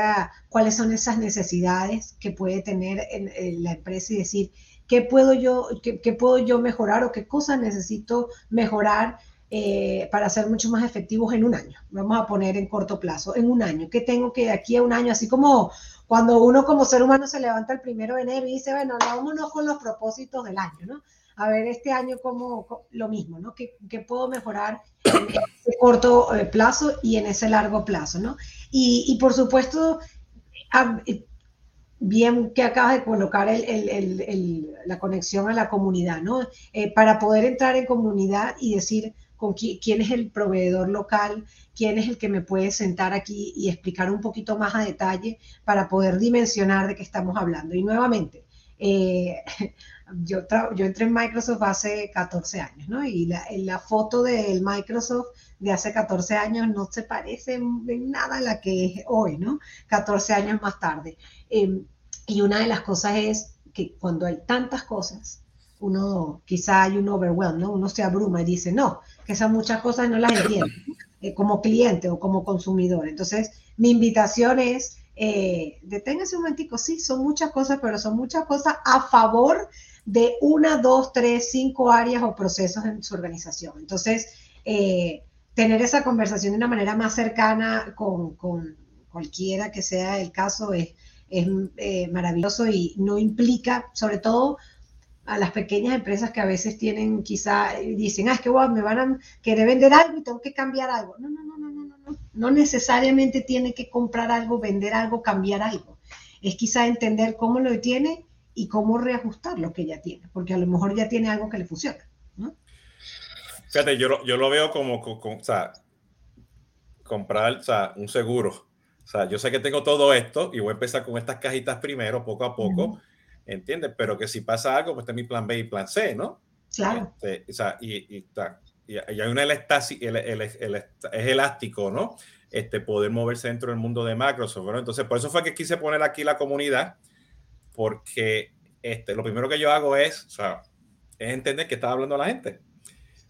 B: cuáles son esas necesidades que puede tener en, la empresa y decir, ¿qué puedo, yo, qué, puedo yo mejorar o qué cosas necesito mejorar eh, para ser mucho más efectivos en un año? Vamos a poner en corto plazo, en un año. ¿Qué tengo que de aquí a un año? Así como cuando uno como ser humano se levanta el primero de enero y dice, bueno, vámonos con los propósitos del año, ¿no? A ver, este año como lo mismo, ¿no? ¿Qué, qué puedo mejorar en ese corto eh, plazo y en ese largo plazo, ¿no? Y, y por supuesto, eh, bien que acabas de colocar el, el, el, la conexión a la comunidad, ¿no? Eh, para poder entrar en comunidad y decir con quién es el proveedor local, quién es el que me puede sentar aquí y explicar un poquito más a detalle para poder dimensionar de qué estamos hablando. Y nuevamente, eh, yo, entré en Microsoft hace 14 años, ¿no? Y la, foto del Microsoft de hace 14 años no se parece en nada a la que es hoy, ¿no? 14 años más tarde. Em, y una de las cosas es que cuando hay tantas cosas, uno quizá hay un overwhelm, ¿no? Uno se abruma y dice, no, que esas muchas cosas no las entiendo eh, como cliente o como consumidor. Entonces, mi invitación es, eh, deténgase un momentico, sí, son muchas cosas, pero son muchas cosas a favor de una, dos, tres, cinco áreas o procesos en su organización. Entonces, eh, tener esa conversación de una manera más cercana con, con cualquiera que sea el caso es, es eh, maravilloso y no implica, sobre todo a las pequeñas empresas que a veces tienen, quizá dicen, ah, es que me van a querer vender algo y tengo que cambiar algo. No, no, no, no, no, no, no necesariamente tiene que comprar algo, vender algo, cambiar algo. Es quizá entender cómo lo tiene y cómo reajustar lo que ya tiene, porque a lo mejor ya tiene algo que le funciona.
A: Fíjate, yo lo, yo lo veo como, o sea, comprar o sea, un seguro. O sea, yo sé que tengo todo esto y voy a empezar con estas cajitas primero, poco a poco, ¿entiendes? Pero que si pasa algo, pues está mi plan B y plan C, ¿no?
B: Claro.
A: Este, o sea, y, y, y, hay una elastática, el, el, es elástico, ¿no? Este, poder moverse dentro del mundo de Microsoft, ¿no? Entonces, por eso fue que quise poner aquí la comunidad, porque este, lo primero que yo hago es, o sea, es entender que está hablando la gente.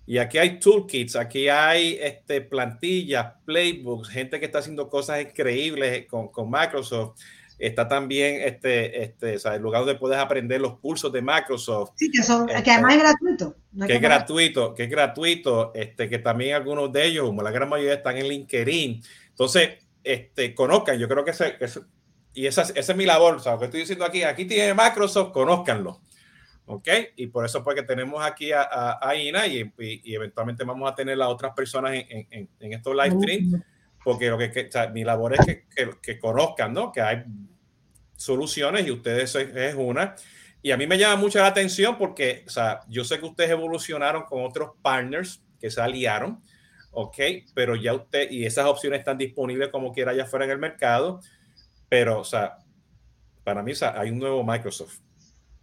A: Y aquí hay toolkits, aquí hay este, plantillas, playbooks, gente que está haciendo cosas increíbles con, con Microsoft. Está también este, este, o sea, el lugar donde puedes aprender los cursos de Microsoft.
B: Sí, que, son, que además es gratuito.
A: que, es gratuito, que es gratuito, este, que también algunos de ellos, como la gran mayoría, están en LinkedIn. Entonces, este, conozcan, yo creo que, ese, y esa, esa, es mi labor, o sea, lo que estoy diciendo aquí, aquí tiene Microsoft, conózcanlo. ¿Ok? Y por eso porque tenemos aquí a, a, Ina y, y, eventualmente vamos a tener a otras personas en, en, en estos live streams, porque lo que, que o sea, mi labor es que, que, que, conozcan, ¿no? Que hay soluciones y ustedes es una. Y a mí me llama mucho la atención porque, o sea, yo sé que ustedes evolucionaron con otros partners que se aliaron, ¿ok? Pero ya usted, y esas opciones están disponibles como quiera allá afuera en el mercado, pero, o sea, para mí o sea, hay un nuevo Microsoft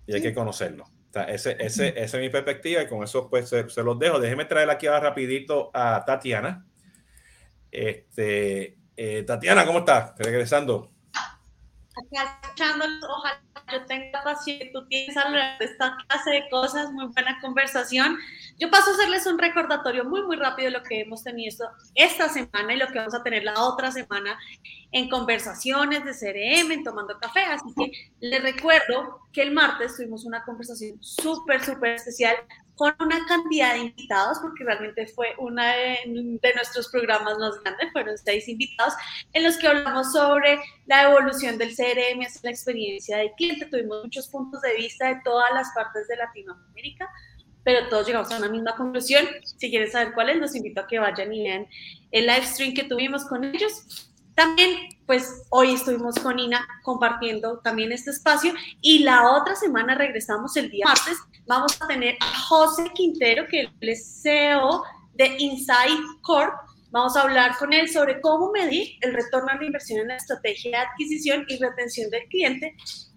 A: y hay que conocerlo. O sea, ese, ese, esa es mi perspectiva y con eso pues se, se, los dejo. Déjeme traer aquí ahora rapidito a Tatiana. Este, eh, Tatiana, ¿cómo estás? Regresando.
C: Ojalá yo tenga paciencia, tú tienes hablar de esta clase de cosas, muy buena conversación. Yo paso a hacerles un recordatorio muy, muy rápido de lo que hemos tenido esta semana y lo que vamos a tener la otra semana en conversaciones de CRM, en Tomando Café. Así que les recuerdo que el martes tuvimos una conversación súper, súper especial con una cantidad de invitados, porque realmente fue uno de, de, nuestros programas más grandes, fueron seis invitados, en los que hablamos sobre la evolución del CRM la experiencia del cliente. Tuvimos muchos puntos de vista de todas las partes de Latinoamérica, pero todos llegamos a una misma conclusión. Si quieren saber cuál es, los invito a que vayan y vean el live stream que tuvimos con ellos. También, pues hoy estuvimos con Ina compartiendo también este espacio y la otra semana regresamos el día martes. Vamos a tener a José Quintero, que es CEO de Insight Corp. Vamos a hablar con él sobre cómo medir el retorno a la inversión en la estrategia de adquisición y retención del cliente.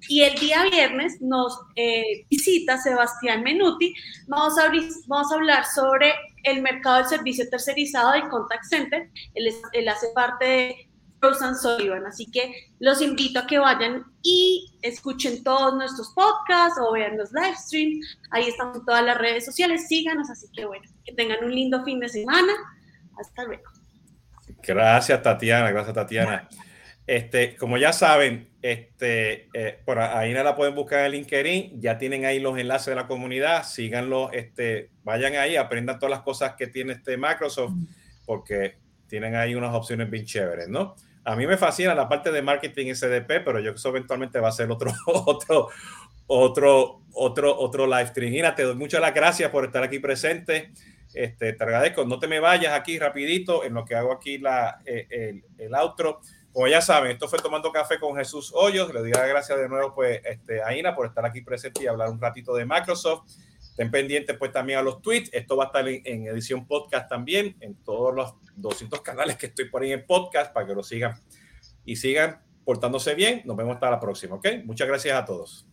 C: Y el día viernes nos eh, visita Sebastián Menuti. Vamos a, vamos a hablar sobre el mercado del servicio tercerizado y contact center. Él, él hace parte de Rosan Sullivan. Así que los invito a que vayan y escuchen todos nuestros podcasts o vean los live streams. Ahí están todas las redes sociales. Síganos. Así que bueno, que tengan un lindo fin de semana. Hasta luego.
A: Gracias, Tatiana. Gracias, Tatiana. Este, como ya saben, este, eh, por ahí la pueden buscar en LinkedIn. Ya tienen ahí los enlaces de la comunidad. Síganlo, este, vayan ahí, aprendan todas las cosas que tiene este Microsoft, porque tienen ahí unas opciones bien chéveres, ¿no? A mí me fascina la parte de marketing SDP, pero yo eso eventualmente va a ser otro, otro, otro, otro, otro live stream. te doy muchas las gracias por estar aquí presente. Este, te agradezco. No te me vayas aquí rapidito en lo que hago aquí la, eh, el, el, outro. Como ya saben, esto fue Tomando Café con Jesús Hoyos. Le doy las gracias de nuevo pues, este, a Ina por estar aquí presente y hablar un ratito de Microsoft. Estén pendientes pues también a los tweets. Esto va a estar en, edición podcast también, en todos los 200 canales que estoy ahí en podcast para que lo sigan y sigan portándose bien. Nos vemos hasta la próxima, ¿ok? Muchas gracias a todos.